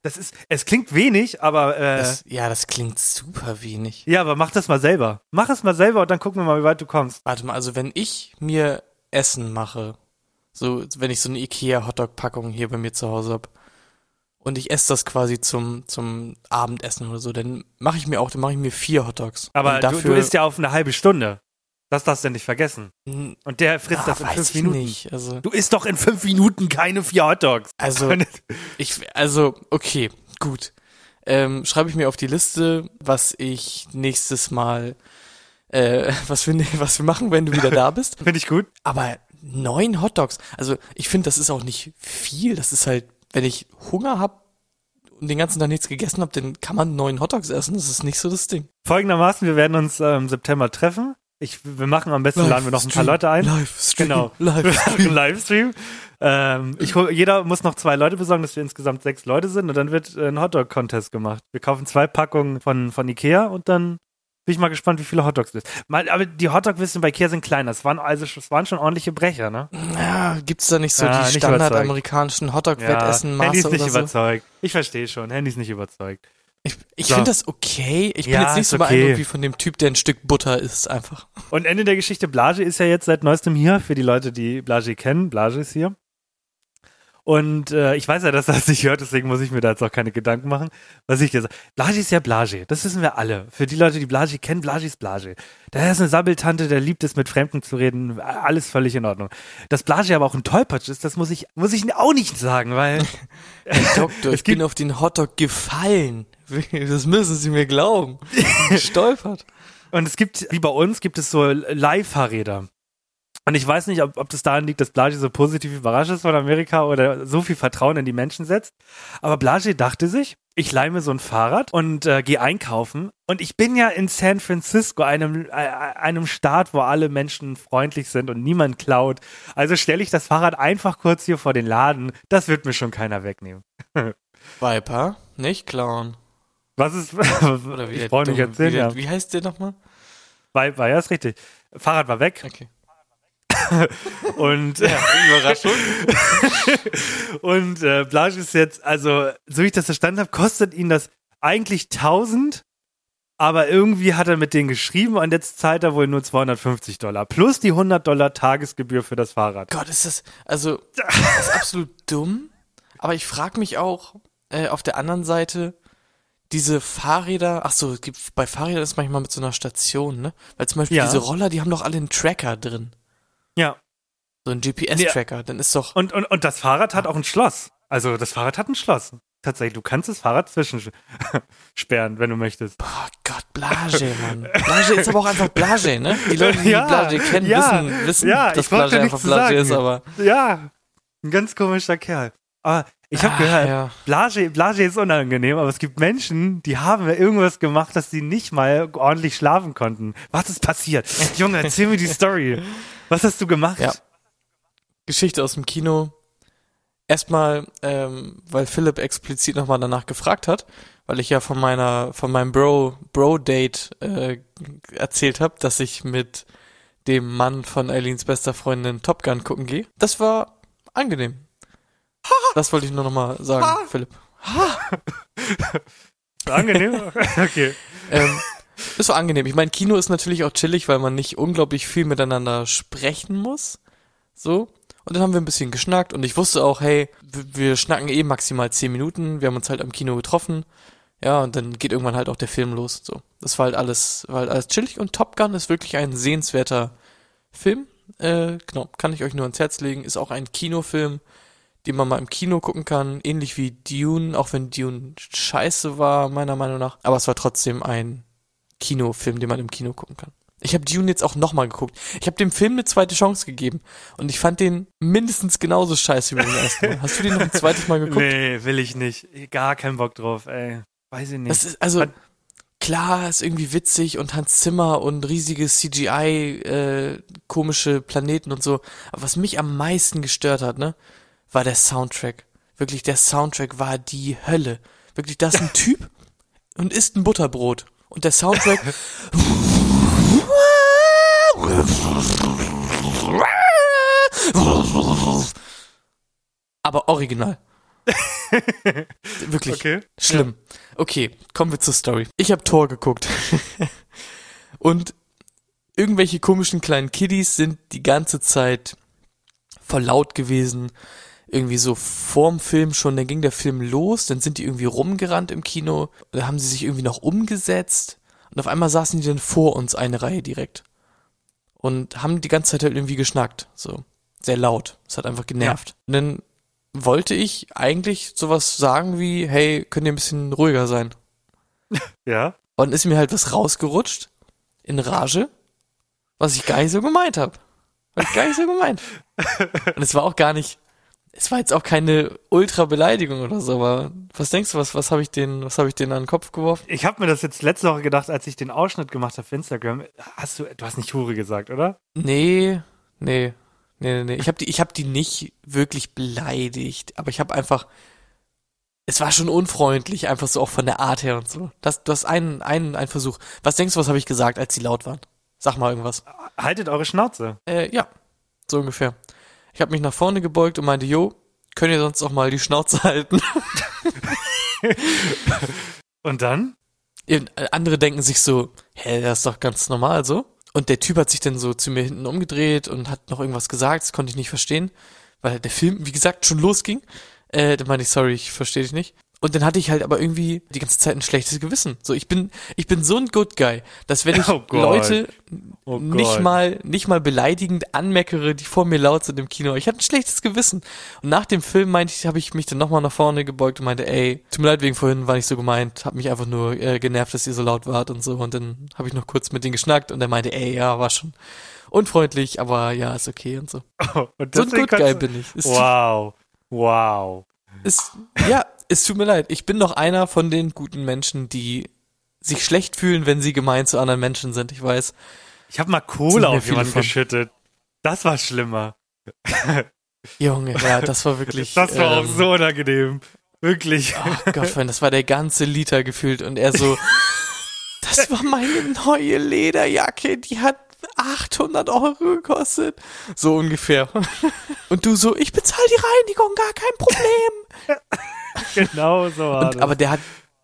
das ist, es klingt wenig, aber äh, Das, ja, das klingt super wenig. ja, aber mach das mal selber. Mach es mal selber und dann gucken wir mal, wie weit du kommst. Warte mal, also wenn ich mir Essen mache, so wenn ich so eine Ikea Hotdog-Packung hier bei mir zu Hause hab und ich esse das quasi zum zum Abendessen oder so, dann mache ich mir auch, dann mache ich mir vier Hotdogs. Aber und du, dafür, du isst ja auf eine halbe Stunde. Das darfst du nicht vergessen. Hm, Und der frisst ah, das in fünf Minuten. nicht. Also Du isst doch in fünf Minuten keine vier Hotdogs. also ich also okay, gut. Ähm, schreibe ich mir auf die Liste, was ich nächstes Mal äh, was wir was wir machen, wenn du wieder da bist. Finde ich gut. Aber neun Hotdogs. Also ich finde, das ist auch nicht viel. Das ist halt, wenn ich Hunger hab und den ganzen Tag nichts gegessen habe, dann kann man neun Hotdogs essen. Das ist nicht so das Ding. Folgendermaßen, wir werden uns äh, im September treffen. Ich, wir machen am besten, laden wir noch ein paar Leute ein. Livestream. Genau. Livestream. Livestream. Ähm, ich jeder muss noch zwei Leute besorgen, dass wir insgesamt sechs Leute sind und dann wird ein Hotdog-Contest gemacht. Wir kaufen zwei Packungen von, von Ikea und dann bin ich mal gespannt, wie viele Hotdogs es ist. Mal, aber die Hotdog-Wissen bei Ikea sind kleiner. Es waren also es waren schon ordentliche Brecher, ne? Ja, gibt's da nicht so Ja, die standardamerikanischen Hotdog-Wettessen-Maße Handy ist nicht so? überzeugt. Ich verstehe schon. Handy ist nicht überzeugt. Ich, ich So. finde das okay. Ich bin Ja, jetzt nicht ist so okay. beeindruckt wie von dem Typ, der ein Stück Butter isst, einfach. Und Ende der Geschichte, Blage ist ja jetzt seit neuestem hier, für die Leute, die Blage kennen. Blage ist hier. Und äh, ich weiß ja, dass er das nicht hört, deswegen muss ich mir da jetzt auch keine Gedanken machen. Was ich gesagt Blage ist ja Blage, das wissen wir alle. Für die Leute, die Blage kennen, Blage ist Blage. Der ist eine Sabbeltante, der liebt es, mit Fremden zu reden, alles völlig in Ordnung. Dass Blage aber auch ein Tollpatsch ist, das muss ich, muss ich auch nicht sagen, weil Doktor, ich bin auf den Hotdog gefallen. Das müssen Sie mir glauben. Gestolpert. Und es gibt, wie bei uns, gibt es so Leihfahrräder. Und ich weiß nicht, ob, ob das daran liegt, dass Blage so positiv überrascht ist von Amerika oder so viel Vertrauen in die Menschen setzt. Aber Blage dachte sich, ich leih mir so ein Fahrrad und äh, gehe einkaufen. Und ich bin ja in San Francisco, einem, äh, einem Staat, wo alle Menschen freundlich sind und niemand klaut. Also stelle ich das Fahrrad einfach kurz hier vor den Laden. Das wird mir schon keiner wegnehmen. Viper, nicht Clown. Was ist, Oder wie ich brauche nicht dumm- erzählen, wie, ja. wie heißt der nochmal? War ja, ist richtig. Fahrrad war weg Okay. und Überraschung. Und äh, Blage ist jetzt, also, so wie ich das verstanden habe, kostet ihn das eigentlich 1000, aber irgendwie hat er mit denen geschrieben und jetzt zahlt er wohl nur 250 Dollar. Plus die 100 Dollar Tagesgebühr für das Fahrrad. Gott, ist das, also, das ist absolut dumm. Aber ich frage mich auch, äh, auf der anderen Seite, diese Fahrräder, ach so, es gibt, bei Fahrrädern ist manchmal mit so einer Station, ne? Weil zum Beispiel Ja. diese Roller, die haben doch alle einen Tracker drin. Ja. So einen GPS-Tracker. Dann ist doch, Und, und, und das Fahrrad hat auch ein Schloss. Also, das Fahrrad hat ein Schloss. Tatsächlich, du kannst das Fahrrad zwischensperren, wenn du möchtest. oh Gott, Blage, Mann. Blage ist aber auch einfach Blage, ne? Die Leute, die Ja, Blage kennen, ja, wissen, wissen, ja, dass Blage einfach Blage ist, aber. Ja, ein ganz komischer Kerl. Aber ich habe gehört, ja. Blage, Blage ist unangenehm, aber es gibt Menschen, die haben irgendwas gemacht, dass sie nicht mal ordentlich schlafen konnten. Was ist passiert? Junge, erzähl mir die Story. Was hast du gemacht? Ja. Geschichte aus dem Kino. Erstmal, ähm, weil Philipp explizit nochmal danach gefragt hat, weil ich ja von meiner, von meinem Bro, Bro-Date äh, erzählt habe, dass ich mit dem Mann von Eileens bester Freundin Top Gun gucken gehe. Das war angenehm. Das wollte ich nur nochmal sagen, Philipp. Angenehm? Okay. Ähm, das war angenehm. Ich meine, Kino ist natürlich auch chillig, weil man nicht unglaublich viel miteinander sprechen muss. So. Und dann haben wir ein bisschen geschnackt und ich wusste auch, hey, wir schnacken eh maximal zehn Minuten. Wir haben uns halt am Kino getroffen. Ja, und dann geht irgendwann halt auch der Film los. So. Das war halt alles, war halt alles chillig und Top Gun ist wirklich ein sehenswerter Film. äh, genau, kann ich euch nur ans Herz legen. Ist auch ein Kinofilm, den man mal im Kino gucken kann, ähnlich wie Dune, auch wenn Dune scheiße war, meiner Meinung nach. Aber es war trotzdem ein Kinofilm, den man im Kino gucken kann. Ich habe Dune jetzt auch nochmal geguckt. Ich habe dem Film eine zweite Chance gegeben und ich fand den mindestens genauso scheiße wie beim ersten Mal. Hast du den noch ein zweites Mal geguckt? Nee, will ich nicht. Gar keinen Bock drauf, ey. Weiß ich nicht. Das ist also klar, ist irgendwie witzig und Hans Zimmer und riesige CGI äh, komische Planeten und so, aber was mich am meisten gestört hat, ne, war der Soundtrack. Wirklich der Soundtrack war die Hölle. Wirklich das ist ein Typ und isst ein Butterbrot und der Soundtrack aber original. Wirklich. Okay. Schlimm. Okay, kommen wir zur Story. Ich habe Tor geguckt. Und irgendwelche komischen kleinen Kiddies sind die ganze Zeit voll laut gewesen. Irgendwie so vorm Film schon, dann ging der Film los, dann sind die irgendwie rumgerannt im Kino, dann haben sie sich irgendwie noch umgesetzt und auf einmal saßen die dann vor uns eine Reihe direkt. Und haben die ganze Zeit halt irgendwie geschnackt, so. Sehr laut. Es hat einfach genervt. Und dann wollte ich eigentlich sowas sagen wie, hey, könnt ihr ein bisschen ruhiger sein? Ja. Und ist mir halt was rausgerutscht in Rage, was ich gar nicht so gemeint habe. Hab ich gar nicht so gemeint. Und es war auch gar nicht, es war jetzt auch keine Ultra-Beleidigung oder so, aber was denkst du, was, was habe ich denen, was habe ich denen an den Kopf geworfen? Ich habe mir das jetzt letzte Woche gedacht, als ich den Ausschnitt gemacht habe für Instagram. Hast du, du hast nicht Hure gesagt, oder? Nee, nee, nee, nee. Ich habe die, ich habe die nicht wirklich beleidigt, aber ich habe einfach, es war schon unfreundlich, einfach so auch von der Art her und so. Das, du hast einen, einen, einen Versuch. Was denkst du, was habe ich gesagt, als sie laut waren? Sag mal irgendwas. Haltet eure Schnauze. Äh, ja, so ungefähr. Ich habe mich nach vorne gebeugt und meinte, jo, könnt ihr sonst auch mal die Schnauze halten? Und dann? Andere denken sich so, hä, das ist doch ganz normal so. Und der Typ hat sich dann so zu mir hinten umgedreht und hat noch irgendwas gesagt, das konnte ich nicht verstehen, weil der Film, wie gesagt, schon losging. Äh, dann meinte ich, sorry, ich verstehe dich nicht. Und dann hatte ich halt aber irgendwie die ganze Zeit ein schlechtes Gewissen. So, ich bin, ich bin so ein Good Guy, dass wenn ich Oh. Leute Oh nicht mal, nicht mal beleidigend anmeckere, die vor mir laut sind im Kino. Ich hatte ein schlechtes Gewissen. Und nach dem Film meinte ich, habe ich mich dann nochmal nach vorne gebeugt und meinte, ey, tut mir leid wegen vorhin, war nicht so gemeint, hab mich einfach nur äh, genervt, dass ihr so laut wart und so. Und dann habe ich noch kurz mit denen geschnackt und er meinte, ey, ja, war schon unfreundlich, aber ja, ist okay und so. Oh, und So ein Good Guy bin ich. Ist, Wow. Wow. ist, ja, es tut mir leid. Ich bin doch einer von den guten Menschen, die sich schlecht fühlen, wenn sie gemein zu anderen Menschen sind. Ich weiß. Ich habe mal Kohle auf jemanden von. geschüttet. Das war schlimmer. Junge, ja, das war wirklich. Das war auch ähm, so unangenehm. Wirklich. Oh Gott, das war der ganze Liter gefühlt und er so, das war meine neue Lederjacke, die hat 800 Euro gekostet. So ungefähr. Und du so, ich bezahle die Reinigung, gar kein Problem. genau so war Und, das. aber der hat,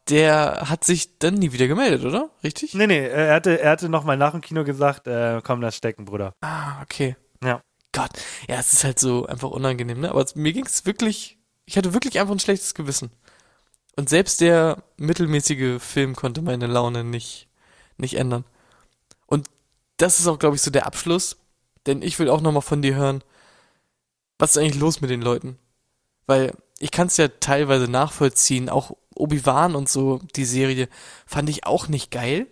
der hat sich dann nie wieder gemeldet, oder? Richtig? nee, nee, er hatte, er hatte nochmal nach dem Kino gesagt, äh, komm, lass stecken, Bruder. Ah, okay. Ja. Gott, ja, es ist halt so einfach unangenehm, ne? Aber mir ging es wirklich, ich hatte wirklich einfach ein schlechtes Gewissen. Und selbst der mittelmäßige Film konnte meine Laune nicht, nicht ändern. Das ist auch, glaube ich, so der Abschluss, denn ich will auch nochmal von dir hören, was ist eigentlich los mit den Leuten? Weil ich kann es ja teilweise nachvollziehen, auch Obi-Wan und so, die Serie, fand ich auch nicht geil.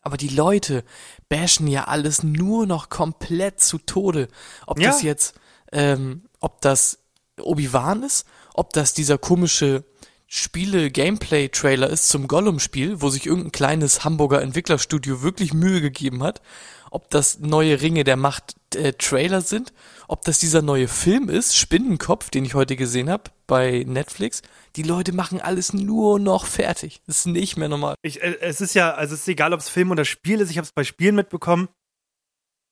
Aber die Leute bashen ja alles nur noch komplett zu Tode. Ob Ja. das jetzt, ähm, ob das Obi-Wan ist, ob das dieser komische Spiele-Gameplay-Trailer ist zum Gollum-Spiel, wo sich irgendein kleines Hamburger Entwicklerstudio wirklich Mühe gegeben hat, ob das neue Ringe der Macht äh, Trailer sind, ob das dieser neue Film ist, Spinnenkopf, den ich heute gesehen habe bei Netflix. Die Leute machen alles nur noch fertig. Das ist nicht mehr normal. Ich, äh, es ist ja, also es ist egal, ob es Film oder Spiel ist, ich habe es bei Spielen mitbekommen.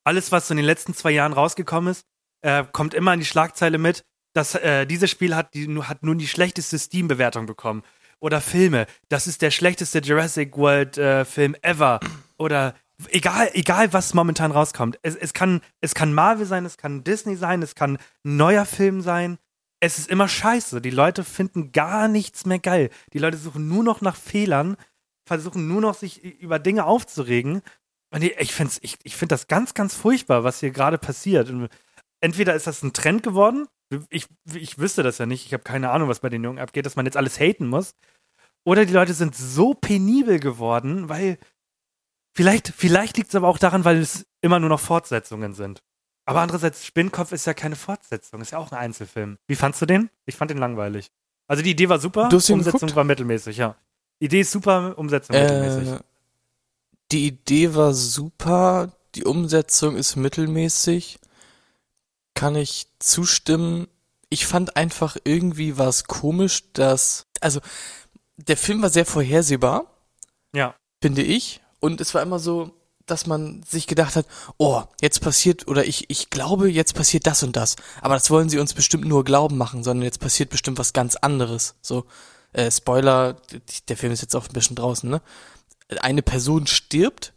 Alles, was so in den letzten zwei Jahren rausgekommen ist, äh, kommt immer in die Schlagzeile mit, dass äh, dieses Spiel hat, die, hat nun die schlechteste Steam-Bewertung bekommen. Oder Filme, das ist der schlechteste Jurassic World-Film ever. Oder egal, egal was momentan rauskommt. Es, es, kann, es kann Marvel sein, es kann Disney sein, es kann ein neuer Film sein. Es ist immer scheiße. Die Leute finden gar nichts mehr geil. Die Leute suchen nur noch nach Fehlern, versuchen nur noch sich über Dinge aufzuregen. Und ich, ich finde ich, ich find das ganz, ganz furchtbar, was hier gerade passiert. Und entweder ist das ein Trend geworden, ich, ich wüsste das ja nicht, ich habe keine Ahnung, was bei den Jungen abgeht, dass man jetzt alles haten muss. Oder die Leute sind so penibel geworden, weil vielleicht, vielleicht liegt es aber auch daran, weil es immer nur noch Fortsetzungen sind. Aber andererseits, Spinnkopf ist ja keine Fortsetzung, ist ja auch ein Einzelfilm. Wie fandst du den? Ich fand den langweilig. Also die Idee war super, Umsetzung geguckt? war mittelmäßig, ja. Idee ist super, Umsetzung mittelmäßig. Äh, die Idee war super, die Umsetzung ist mittelmäßig. Kann ich zustimmen. Ich fand einfach irgendwie war es komisch, dass, also, der Film war sehr vorhersehbar, Ja. finde ich. Und es war immer so, dass man sich gedacht hat, oh, jetzt passiert, oder ich, ich glaube, jetzt passiert das und das. Aber das wollen sie uns bestimmt nur glauben machen, sondern jetzt passiert bestimmt was ganz anderes. So, äh, Spoiler, der Film ist jetzt auch ein bisschen draußen, ne? Eine Person stirbt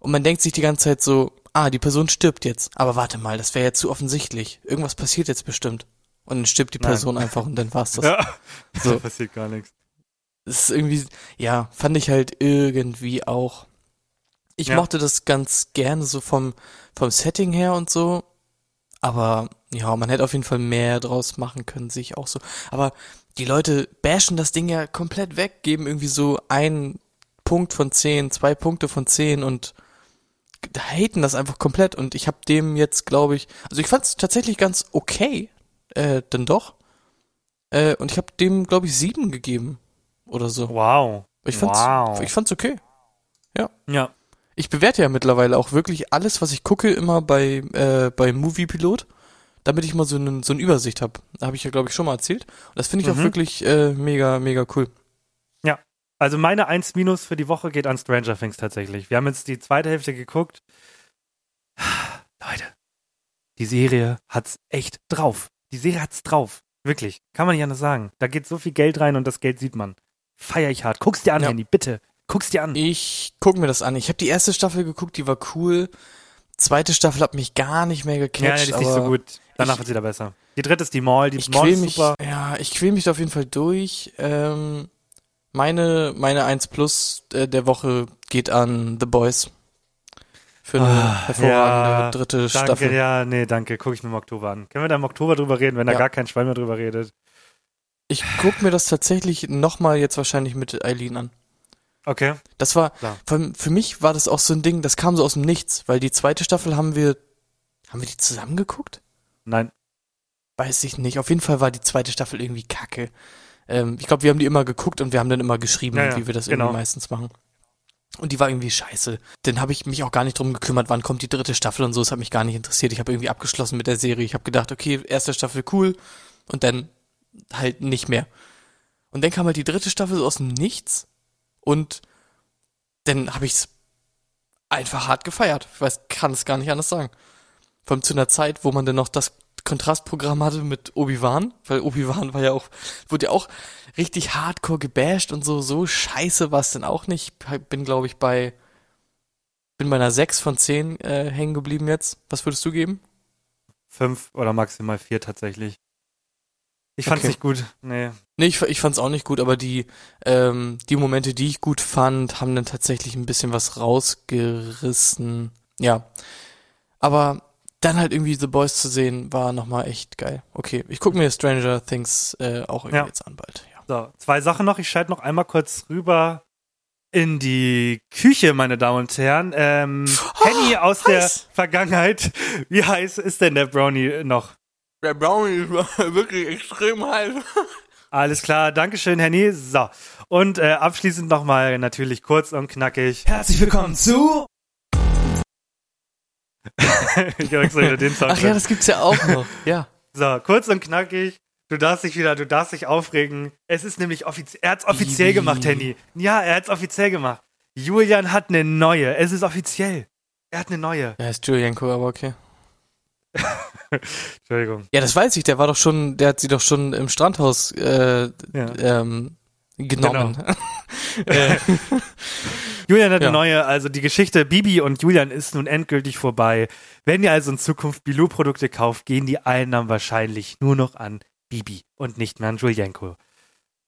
und man denkt sich die ganze Zeit so, ah, die Person stirbt jetzt. Aber warte mal, das wäre ja zu offensichtlich. Irgendwas passiert jetzt bestimmt. Und dann stirbt die Nein. Person einfach und dann war's das. Ja. So. Da passiert gar nichts. Das ist irgendwie, ja, fand ich halt irgendwie auch. Ich Ja. mochte das ganz gerne so vom, vom Setting her und so. Aber ja, man hätte auf jeden Fall mehr draus machen können, sehe ich auch so. Aber die Leute bashen das Ding ja komplett weg, geben irgendwie so einen Punkt von zehn, zwei Punkte von zehn und haten das einfach komplett. Und ich habe dem jetzt, glaube ich, also ich fand es tatsächlich ganz okay, äh, dann doch. Äh, und ich habe dem, glaube ich, sieben gegeben oder so. Wow. Ich fand's, wow. ich fand's okay. ja. Ich bewerte ja mittlerweile auch wirklich alles, was ich gucke, immer bei, äh, bei Moviepilot, damit ich mal so, einen, so eine Übersicht habe. Habe ich ja, glaube ich, schon mal erzählt. Und das finde ich auch Mhm. wirklich äh, mega, mega cool. Also meine 1 Minus für die Woche geht an Stranger Things tatsächlich. Wir haben jetzt die zweite Hälfte geguckt. Leute, die Serie hat's echt drauf. Die Serie hat's drauf. Wirklich. Kann man nicht anders sagen. Da geht so viel Geld rein und das Geld sieht man. Feier ich hart. Guck's dir an, Ja. Handy, bitte. Guck's dir an. Ich gucke mir das an. Ich habe die erste Staffel geguckt, die war cool. Zweite Staffel hat mich gar nicht mehr Ja, gecatcht. die ist nicht so gut. Danach ich- wird's wieder besser. Die dritte ist die Mall. Die Mall ist mich, super. ja, ich quäl mich da auf jeden Fall durch. Ähm, meine, meine 1 Plus äh, der Woche geht an The Boys. Für eine Ah, hervorragende ja, dritte Danke, Staffel. ja, nee, danke. Guck ich mir im Oktober an. Können wir da im Oktober drüber reden, wenn da Ja. gar kein Schwein mehr drüber redet? Ich guck mir das tatsächlich nochmal jetzt wahrscheinlich mit Eileen an. Okay. Das war, Klar. für, für mich war das auch so ein Ding, das kam so aus dem Nichts, weil die zweite Staffel haben wir, haben wir die zusammen geguckt? Nein. Weiß ich nicht. Auf jeden Fall war die zweite Staffel irgendwie kacke. Ähm, ich glaube, wir haben die immer geguckt und wir haben dann immer geschrieben, Ja, wie wir das genau. irgendwie meistens machen. Und die war irgendwie scheiße. Dann habe ich mich auch gar nicht drum gekümmert, wann kommt die dritte Staffel und so. Das hat mich gar nicht interessiert. Ich habe irgendwie abgeschlossen mit der Serie. Ich habe gedacht, okay, erste Staffel cool und dann halt nicht mehr. Und dann kam halt die dritte Staffel so aus dem Nichts und dann habe ich's einfach hart gefeiert. Ich weiß, kann es gar nicht anders sagen. Vor allem zu einer Zeit, wo man dann noch das Kontrastprogramm hatte mit Obi-Wan, weil Obi-Wan war ja auch, wurde ja auch richtig hardcore gebasht und so, so scheiße war es denn auch nicht. Ich bin, glaube ich, bei, bin bei einer 6 von 10 äh, hängen geblieben jetzt. Was würdest du geben? Fünf oder maximal vier tatsächlich. Ich fand's Okay. nicht gut. Nee. Nee, ich, ich fand's auch nicht gut, aber die, ähm, die Momente, die ich gut fand, haben dann tatsächlich ein bisschen was rausgerissen. Ja. Aber dann halt irgendwie The Boys zu sehen, war nochmal echt geil. Okay, ich gucke mir Stranger Things äh, auch irgendwie Ja. jetzt an bald. Ja. So, zwei Sachen noch. Ich schalte noch einmal kurz rüber in die Küche, meine Damen und Herren. Ähm, Henny aus der heiß. Vergangenheit. Wie heiß ist denn der Brownie noch? Der Brownie ist wirklich extrem heiß. Alles klar, Dankeschön, Henny. So. Und äh, abschließend nochmal natürlich kurz und knackig. Herzlich willkommen zu ich hab extra wieder den Song. Ach ja, das gibt's ja auch noch. Ja. So, kurz und knackig. Du darfst dich wieder, du darfst dich aufregen. Es ist nämlich offiziell, er hat's offiziell gemacht, Henny. Ja, er hat's offiziell gemacht. Julian hat eine neue. Es ist offiziell. Er hat eine neue. Ja, ist Julienko, aber okay. Entschuldigung. Ja, das weiß ich, der war doch schon, der hat sie doch schon im Strandhaus äh, Ja. ähm, genommen. Äh, Julian hat Ja. eine neue, also die Geschichte Bibi und Julian ist nun endgültig vorbei. Wenn ihr also in Zukunft Bilou-Produkte kauft, gehen die Einnahmen wahrscheinlich nur noch an Bibi und nicht mehr an Julienko.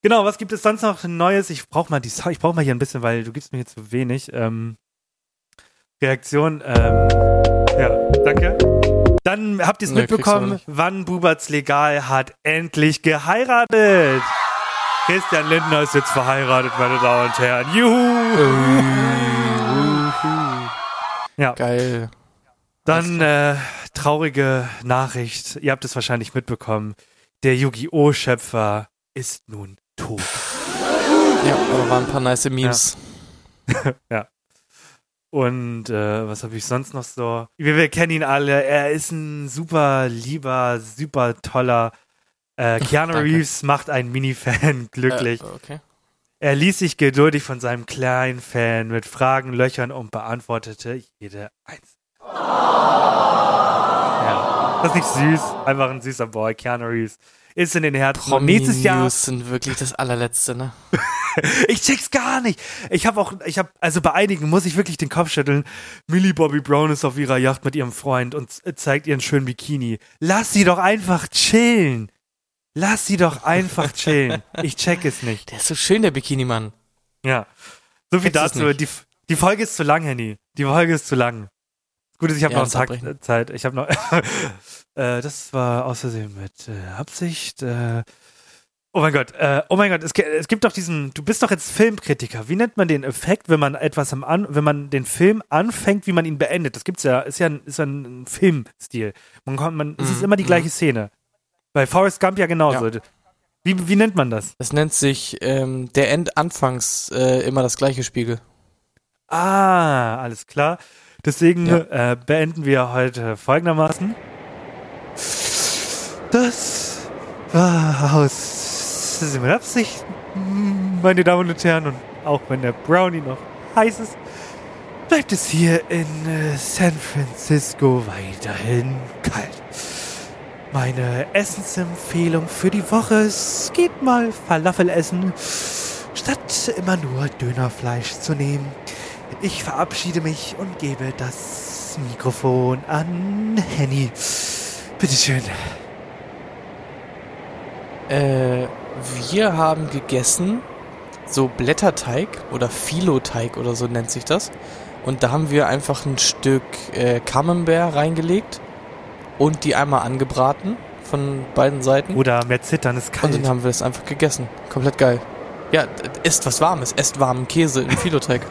Genau, was gibt es sonst noch Neues? Ich brauche mal die, Sa- ich brauche mal hier ein bisschen, weil du gibst mir hier zu wenig. Ähm, Reaktion. Ähm, ja, danke. Dann habt ihr es Nee, mitbekommen, wann Buberts Legal hat endlich geheiratet. Christian Lindner ist jetzt verheiratet, meine Damen und Herren. Juhu! Ja, Geil. dann äh, traurige Nachricht. Ihr habt es wahrscheinlich mitbekommen. Der Yu-Gi-Oh! Schöpfer ist nun tot. Ja, aber waren ein paar nice Memes. Und äh, was habe ich sonst noch so? Wir, wir kennen ihn alle. Er ist ein super lieber, super toller. Äh, Keanu Danke. Reeves macht einen Mini-Fan glücklich. Äh, okay. Er ließ sich geduldig von seinem kleinen Fan mit Fragen löchern und beantwortete jede eins. Ja, das ist nicht süß. Einfach ein süßer Boy. Keanu Reeves ist in den Herzen. Und nächstes Jahr News sind wirklich das allerletzte, ne? ich check's gar nicht. Ich habe auch, ich habe, also bei einigen muss ich wirklich den Kopf schütteln. Millie Bobby Brown ist auf ihrer Yacht mit ihrem Freund und zeigt ihren schönen Bikini. Lass sie doch einfach chillen. Lass sie doch einfach chillen. Ich check es nicht. Der ist so schön, der Bikini-Mann. Ja. So viel Checkst dazu. Die, die Folge ist zu lang, Henny. Die Folge ist zu lang. Gut, ich habe Ja, noch einen Tag äh, Zeit. Ich habe noch. äh, das war aus Versehen mit äh, Absicht. Äh, oh mein Gott. Oh mein Gott. Es, es gibt doch diesen. Du bist doch jetzt Filmkritiker. Wie nennt man den Effekt, wenn man etwas am an, wenn man den Film anfängt, wie man ihn beendet? Das gibt's ja. Ist ja ein, ist ja ein Filmstil. Man kommt, man. Es ist Mhm, immer die mhm. gleiche Szene. Bei Forrest Gump ja genauso. Wie, wie nennt man das? Das nennt sich ähm, der Endanfangs äh, immer das gleiche Spiegel. Ah, alles klar. Deswegen Ja. äh, beenden wir heute folgendermaßen. Das war aus mit Absicht, meine Damen und Herren, und auch wenn der Brownie noch heiß ist, bleibt es hier in äh, San Francisco weiterhin kalt. Meine Essensempfehlung für die Woche ist, geht mal Falafel essen, statt immer nur Dönerfleisch zu nehmen. Ich verabschiede mich und gebe das Mikrofon an Henny. Bitteschön. Äh, wir haben gegessen so Blätterteig oder Filoteig oder so nennt sich das. Und da haben wir einfach ein Stück äh, Camembert reingelegt und die einmal angebraten von beiden Seiten. Oder mehr zittern ist Und kalt. dann haben wir es einfach gegessen. Komplett geil. Ja, esst was Warmes. Esst warmen Käse im Filoteig.